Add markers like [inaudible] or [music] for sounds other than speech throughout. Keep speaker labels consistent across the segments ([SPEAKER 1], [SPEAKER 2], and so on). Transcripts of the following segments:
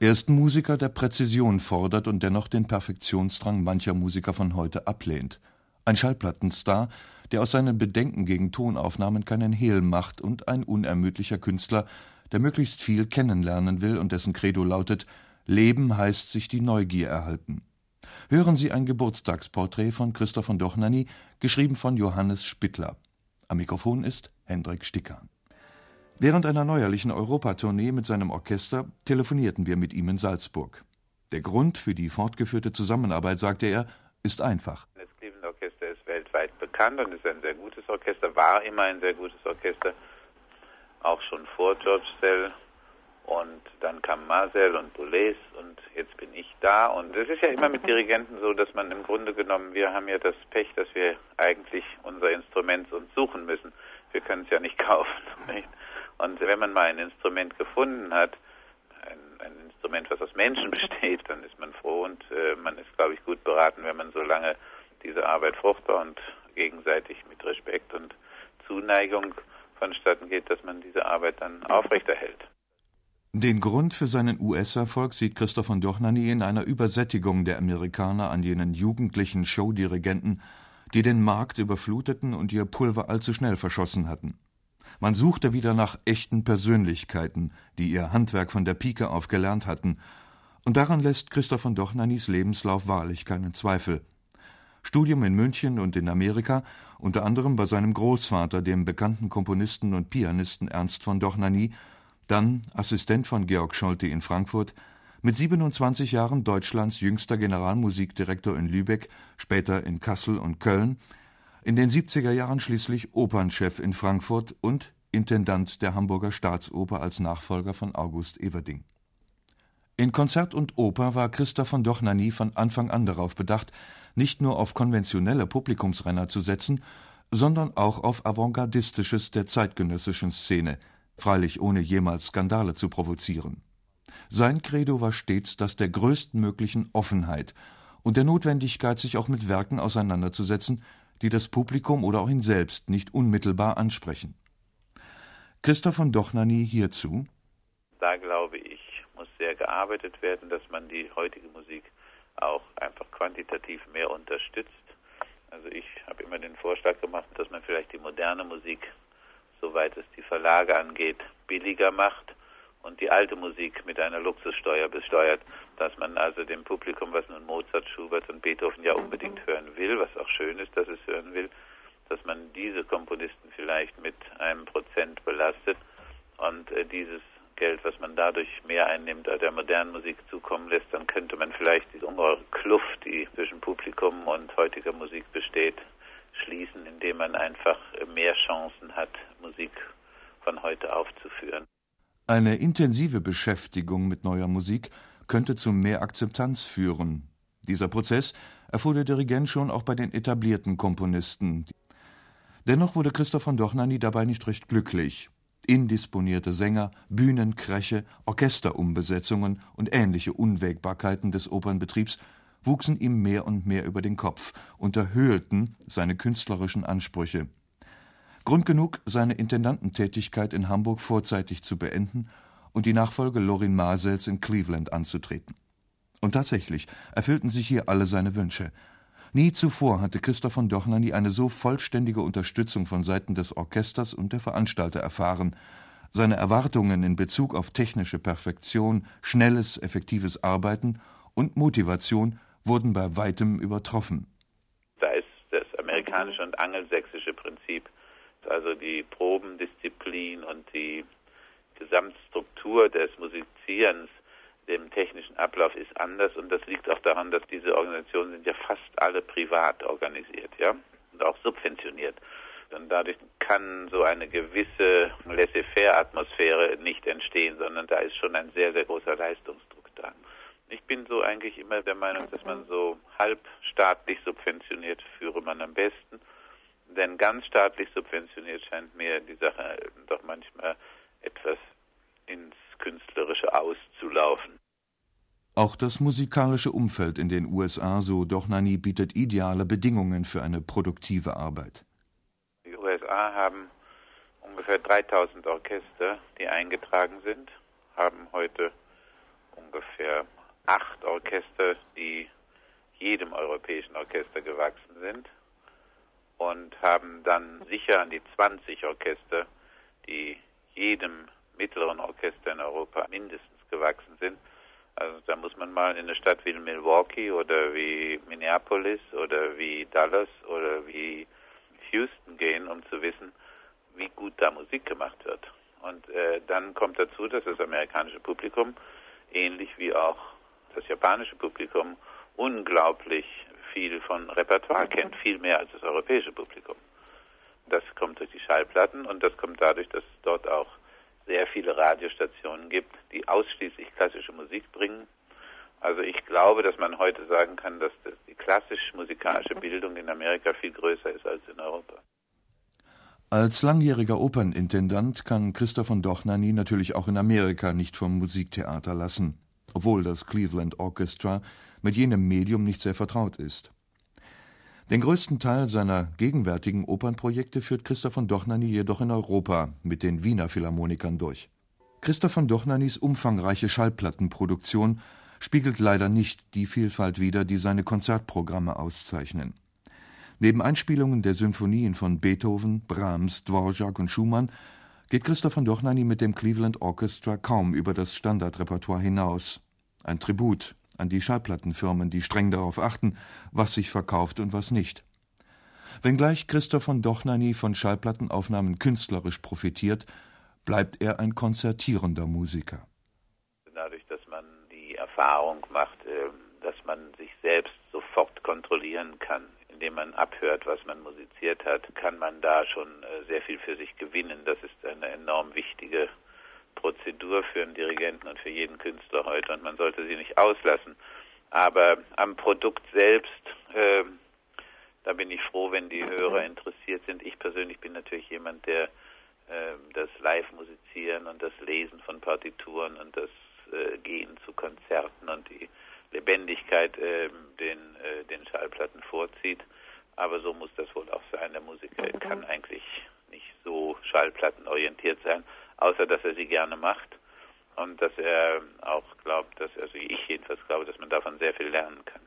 [SPEAKER 1] Er ist Musiker, der Präzision fordert und dennoch den Perfektionsdrang mancher Musiker von heute ablehnt. Ein Schallplattenstar, der aus seinen Bedenken gegen Tonaufnahmen keinen Hehl macht und ein unermüdlicher Künstler, der möglichst viel kennenlernen will und dessen Credo lautet: Leben heißt sich die Neugier erhalten. Hören Sie ein Geburtstagsporträt von Christoph von Dohnanyi, geschrieben von Johannes Spittler. Am Mikrofon ist Hendrik Sticker. Während einer neuerlichen Europatournee mit seinem Orchester telefonierten wir mit ihm in Salzburg. Der Grund für die fortgeführte Zusammenarbeit, sagte er, ist einfach.
[SPEAKER 2] Das Cleveland Orchester ist weltweit bekannt und ist ein sehr gutes Orchester, war immer ein sehr gutes Orchester, auch schon vor George Sell. Und dann kam Marcel und Boulez und jetzt bin ich da. Und es ist ja immer mit Dirigenten so, dass man im Grunde genommen, wir haben ja das Pech, dass wir eigentlich unser Instrument uns suchen müssen. Wir können es ja nicht [laughs] kaufen. Nicht? Und wenn man mal ein Instrument gefunden hat, ein, ein, Instrument, was aus Menschen [laughs] besteht, dann ist man froh und äh, man ist, glaube ich, gut beraten, wenn man so lange diese Arbeit fruchtbar und gegenseitig mit Respekt und Zuneigung vonstatten geht, dass man diese Arbeit dann aufrechterhält.
[SPEAKER 1] Den Grund für seinen US-Erfolg sieht Christoph von Dohnanyi in einer Übersättigung der Amerikaner an jenen jugendlichen Showdirigenten, die den Markt überfluteten und ihr Pulver allzu schnell verschossen hatten. Man suchte wieder nach echten Persönlichkeiten, die ihr Handwerk von der Pike auf gelernt hatten, und daran lässt Christoph von Dochnanys Lebenslauf wahrlich keinen Zweifel. Studium in München und in Amerika, unter anderem bei seinem Großvater, dem bekannten Komponisten und Pianisten Ernst von Dochnany, dann Assistent von Georg Scholte in Frankfurt, mit 27 Jahren Deutschlands jüngster Generalmusikdirektor in Lübeck, später in Kassel und Köln, in den 70er Jahren schließlich Opernchef in Frankfurt und Intendant der Hamburger Staatsoper als Nachfolger von August Everding. In Konzert und Oper war Christoph von Dochnany von Anfang an darauf bedacht, nicht nur auf konventionelle Publikumsrenner zu setzen, sondern auch auf Avantgardistisches der zeitgenössischen Szene, freilich ohne jemals Skandale zu provozieren. Sein Credo war stets das der größtmöglichen Offenheit und der Notwendigkeit, sich auch mit Werken auseinanderzusetzen, die das Publikum oder auch ihn selbst nicht unmittelbar ansprechen. Christoph von Dochnany hierzu.
[SPEAKER 2] Da glaube ich, muss sehr gearbeitet werden, dass man die heutige Musik auch einfach quantitativ mehr unterstützt. Also ich habe immer den Vorschlag gemacht, dass man vielleicht die moderne Musik, soweit es die Verlage angeht, billiger macht und die alte Musik mit einer Luxussteuer besteuert, dass man also dem Publikum, was nun Mozart, Schubert und Beethoven ja unbedingt hören will, was auch schön ist, dass es hören will, dass man diese Komponisten vielleicht mit einem Prozent belastet und äh, dieses Geld, was man dadurch mehr einnimmt, der modernen Musik zukommen lässt, dann könnte man vielleicht diese ungeheure Kluft, die zwischen Publikum und heutiger Musik besteht, schließen, indem man einfach mehr Chancen hat, Musik von heute aufzuführen.
[SPEAKER 1] Eine intensive Beschäftigung mit neuer Musik könnte zu mehr Akzeptanz führen. Dieser Prozess erfuhr der Dirigent schon auch bei den etablierten Komponisten. Dennoch wurde Christoph von Dochnany dabei nicht recht glücklich. Indisponierte Sänger, Bühnenkräche, Orchesterumbesetzungen und ähnliche Unwägbarkeiten des Opernbetriebs wuchsen ihm mehr und mehr über den Kopf, unterhöhlten seine künstlerischen Ansprüche. Grund genug, seine Intendantentätigkeit in Hamburg vorzeitig zu beenden und die Nachfolge Lorin Marsels in Cleveland anzutreten. Und tatsächlich erfüllten sich hier alle seine Wünsche. Nie zuvor hatte Christoph von Dochnany eine so vollständige Unterstützung von Seiten des Orchesters und der Veranstalter erfahren. Seine Erwartungen in Bezug auf technische Perfektion, schnelles, effektives Arbeiten und Motivation wurden bei weitem übertroffen.
[SPEAKER 2] Da ist das amerikanische und angelsächsische Prinzip also die Probendisziplin und die Gesamtstruktur des Musizierens dem technischen Ablauf ist anders und das liegt auch daran, dass diese Organisationen sind ja fast alle privat organisiert, ja, und auch subventioniert. Und dadurch kann so eine gewisse Laissez-faire-Atmosphäre nicht entstehen, sondern da ist schon ein sehr, sehr großer Leistungsdruck da. Ich bin so eigentlich immer der Meinung, dass man so halbstaatlich subventioniert führe man am besten. Denn ganz staatlich subventioniert scheint mir die Sache doch manchmal etwas ins Künstlerische auszulaufen.
[SPEAKER 1] Auch das musikalische Umfeld in den USA, so Dochnany, bietet ideale Bedingungen für eine produktive Arbeit.
[SPEAKER 2] Die USA haben ungefähr 3000 Orchester, die eingetragen sind, haben heute ungefähr acht Orchester, die jedem europäischen Orchester gewachsen sind und haben dann sicher an die 20 Orchester, die jedem mittleren Orchester in Europa mindestens gewachsen sind. Also da muss man mal in eine Stadt wie Milwaukee oder wie Minneapolis oder wie Dallas oder wie Houston gehen, um zu wissen, wie gut da Musik gemacht wird. Und äh, dann kommt dazu, dass das amerikanische Publikum, ähnlich wie auch das japanische Publikum, unglaublich viel von Repertoire kennt, viel mehr als das europäische Publikum. Das kommt durch die Schallplatten und das kommt dadurch, dass es dort auch sehr viele Radiostationen gibt, die ausschließlich klassische Musik bringen. Also ich glaube, dass man heute sagen kann, dass die klassisch-musikalische Bildung in Amerika viel größer ist als in Europa.
[SPEAKER 1] Als langjähriger Opernintendant kann Christoph von Dochnany natürlich auch in Amerika nicht vom Musiktheater lassen, obwohl das Cleveland Orchestra mit jenem Medium nicht sehr vertraut ist. Den größten Teil seiner gegenwärtigen Opernprojekte führt Christoph von Dochnany jedoch in Europa mit den Wiener Philharmonikern durch. Christoph von Dochnanys umfangreiche Schallplattenproduktion spiegelt leider nicht die Vielfalt wider, die seine Konzertprogramme auszeichnen. Neben Einspielungen der Symphonien von Beethoven, Brahms, Dvorak und Schumann geht Christoph von Dochnany mit dem Cleveland Orchestra kaum über das Standardrepertoire hinaus. Ein Tribut an die Schallplattenfirmen, die streng darauf achten, was sich verkauft und was nicht. Wenngleich Christoph von Dochnany von Schallplattenaufnahmen künstlerisch profitiert, bleibt er ein konzertierender Musiker.
[SPEAKER 2] Dadurch, dass man die Erfahrung macht, ähm, dass man sich selbst sofort kontrollieren kann, indem man abhört, was man musiziert hat, kann man da schon äh, sehr viel für sich gewinnen. Das ist eine enorm wichtige Prozedur für einen Dirigenten und für jeden Künstler heute und man sollte sie nicht auslassen. Aber am Produkt selbst, äh, da bin ich froh, wenn die Hörer interessiert sind. Ich persönlich bin natürlich jemand, der äh, das Live-Musizieren und das Lesen von Partituren und das äh, Gehen zu Konzerten und die Lebendigkeit äh, den, äh, den Schallplatten vorzieht. Aber so muss das wohl auch sein. Der Musiker kann eigentlich nicht so schallplattenorientiert sein außer dass er sie gerne macht und dass er auch glaubt, dass, also ich jedenfalls glaube, dass man davon sehr viel lernen kann.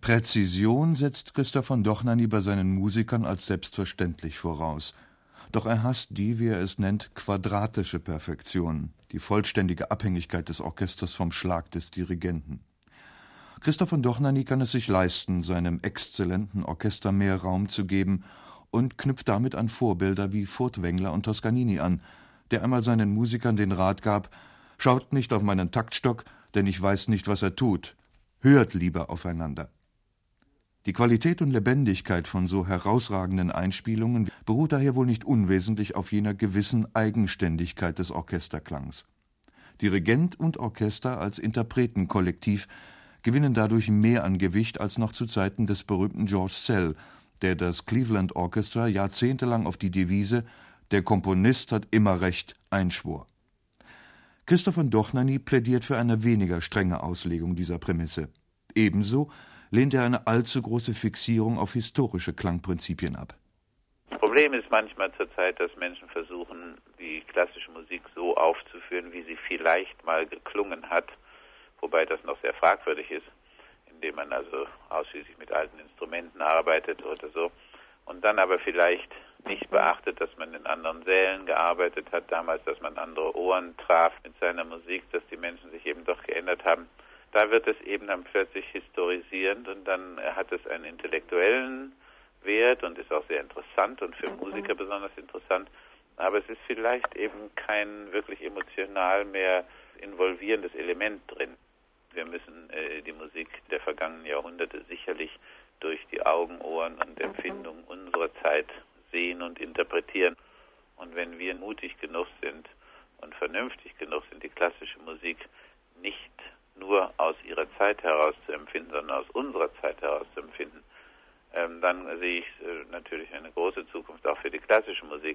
[SPEAKER 1] Präzision setzt Christoph von Dochnany bei seinen Musikern als selbstverständlich voraus. Doch er hasst die, wie er es nennt, quadratische Perfektion, die vollständige Abhängigkeit des Orchesters vom Schlag des Dirigenten. Christoph von Dochnany kann es sich leisten, seinem exzellenten Orchester mehr Raum zu geben und knüpft damit an Vorbilder wie Furtwängler und Toscanini an, der einmal seinen Musikern den Rat gab Schaut nicht auf meinen Taktstock, denn ich weiß nicht, was er tut. Hört lieber aufeinander. Die Qualität und Lebendigkeit von so herausragenden Einspielungen beruht daher wohl nicht unwesentlich auf jener gewissen Eigenständigkeit des Orchesterklangs. Dirigent und Orchester als Interpretenkollektiv gewinnen dadurch mehr an Gewicht als noch zu Zeiten des berühmten George Sell, der das Cleveland Orchestra jahrzehntelang auf die Devise der Komponist hat immer recht einschwor. Christoph von Dochnany plädiert für eine weniger strenge Auslegung dieser Prämisse. Ebenso lehnt er eine allzu große Fixierung auf historische Klangprinzipien ab.
[SPEAKER 2] Das Problem ist manchmal zurzeit, dass Menschen versuchen, die klassische Musik so aufzuführen, wie sie vielleicht mal geklungen hat, wobei das noch sehr fragwürdig ist, indem man also ausschließlich mit alten Instrumenten arbeitet oder so, und dann aber vielleicht nicht beachtet, dass man in anderen Sälen gearbeitet hat, damals, dass man andere Ohren traf mit seiner Musik, dass die Menschen sich eben doch geändert haben. Da wird es eben dann plötzlich historisierend und dann hat es einen intellektuellen Wert und ist auch sehr interessant und für Musiker besonders interessant. Aber es ist vielleicht eben kein wirklich emotional mehr involvierendes Element drin. Wir müssen äh, die Musik der vergangenen Jahrhunderte sicherlich durch die Augen, Ohren und Empfindungen unserer Zeit sehen und interpretieren. Und wenn wir mutig genug sind und vernünftig genug sind, die klassische Musik nicht nur aus ihrer Zeit heraus zu empfinden, sondern aus unserer Zeit heraus zu empfinden, ähm, dann sehe ich äh, natürlich eine große Zukunft auch für die klassische Musik.